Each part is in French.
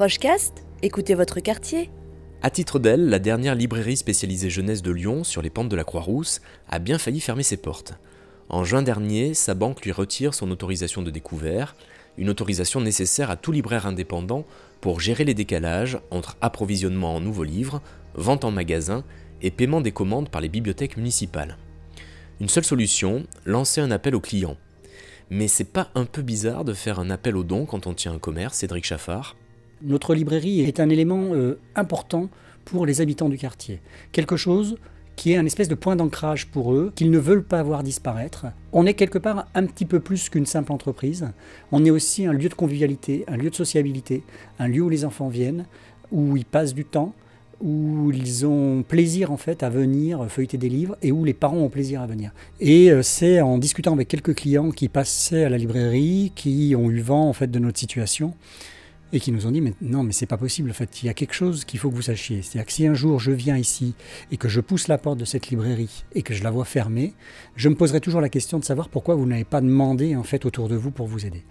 Prochecast, écoutez votre quartier. À titre d'aile, la dernière librairie spécialisée jeunesse de Lyon, sur les pentes de la Croix-Rousse, a bien failli fermer ses portes. En juin dernier, sa banque lui retire son autorisation de découvert, une autorisation nécessaire à tout libraire indépendant pour gérer les décalages entre approvisionnement en nouveaux livres, vente en magasin et paiement des commandes par les bibliothèques municipales. Une seule solution, lancer un appel aux clients. Mais c'est pas un peu bizarre de faire un appel aux dons quand on tient un commerce, Cédric Chaffard? Notre librairie est un élément euh, important pour les habitants du quartier. Quelque chose qui est un espèce de point d'ancrage pour eux, qu'ils ne veulent pas voir disparaître. On est quelque part un petit peu plus qu'une simple entreprise. On est aussi un lieu de convivialité, un lieu de sociabilité, un lieu où les enfants viennent, où ils passent du temps, où ils ont plaisir en fait à venir feuilleter des livres et où les parents ont plaisir à venir. Et euh, c'est en discutant avec quelques clients qui passaient à la librairie, qui ont eu vent en fait de notre situation et qui nous ont dit mais non mais c'est pas possible en fait. Il y a quelque chose qu'il faut que vous sachiez. C'est-à-dire que si un jour je viens ici et que je pousse la porte de cette librairie et que je la vois fermée je me poserai toujours la question de savoir pourquoi vous n'avez pas demandé en fait autour de vous pour vous aider.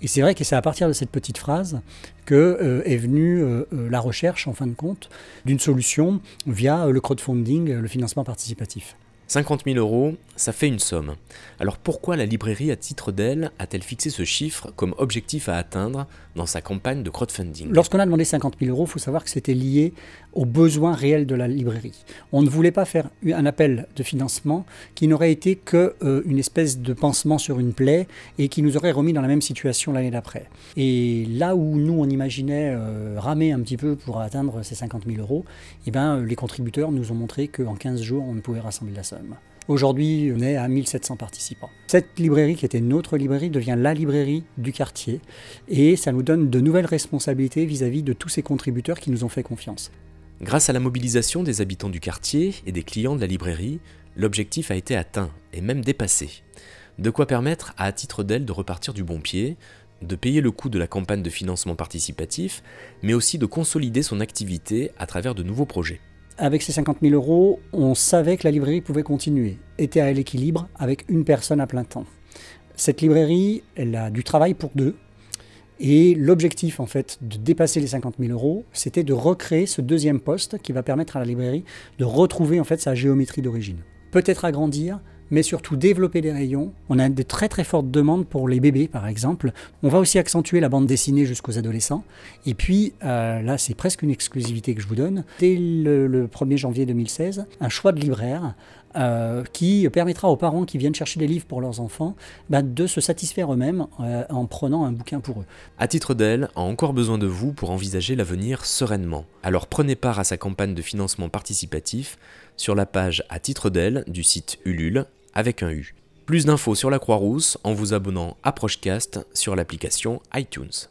Et c'est vrai que c'est à partir de cette petite phrase que euh, est venue euh, euh, la recherche en fin de compte d'une solution via le crowdfunding le financement participatif 50 000 euros, ça fait une somme. Alors pourquoi la librairie à titre d'aile a-t-elle fixé ce chiffre comme objectif à atteindre dans sa campagne de crowdfunding? Lorsqu'on a demandé 50 000 euros, il faut savoir que c'était lié aux besoins réels de la librairie. On ne voulait pas faire un appel de financement qui n'aurait été qu'une euh, espèce de pansement sur une plaie et qui nous aurait remis dans la même situation l'année d'après. Et là où nous, on imaginait euh, ramer un petit peu pour atteindre ces 50 000 euros, eh ben, les contributeurs nous ont montré qu'en 15 jours, on ne pouvait rassembler la somme. Aujourd'hui, on est à 1700 participants. Cette librairie, qui était notre librairie, devient la librairie du quartier et ça nous donne de nouvelles responsabilités vis-à-vis de tous ces contributeurs qui nous ont fait confiance. Grâce à la mobilisation des habitants du quartier et des clients de la librairie, l'objectif a été atteint et même dépassé. De quoi permettre à, à titre d'aile de repartir du bon pied, de payer le coût de la campagne de financement participatif, mais aussi de consolider son activité à travers de nouveaux projets avec ces 50 000 euros, on savait que la librairie pouvait continuer, était à l'équilibre avec une personne à plein temps. Cette librairie, elle a du travail pour deux. Et l'objectif, en fait, de dépasser les 50 000 euros, c'était de recréer ce deuxième poste qui va permettre à la librairie de retrouver, en fait, sa géométrie d'origine. Peut-être agrandir, mais surtout développer des rayons. On a de très très fortes demandes pour les bébés, par exemple. On va aussi accentuer la bande dessinée jusqu'aux adolescents. Et puis, euh, là, c'est presque une exclusivité que je vous donne. Dès le, 1er janvier 2016, un choix de libraire euh, qui permettra aux parents qui viennent chercher des livres pour leurs enfants bah, de se satisfaire eux-mêmes euh, en prenant un bouquin pour eux. À titre d'elle, a encore besoin de vous pour envisager l'avenir sereinement. Alors prenez part à sa campagne de financement participatif sur la page à titre d'elle du site Ulule avec un U. Plus d'infos sur la Croix-Rousse en vous abonnant à Prochecast sur l'application iTunes.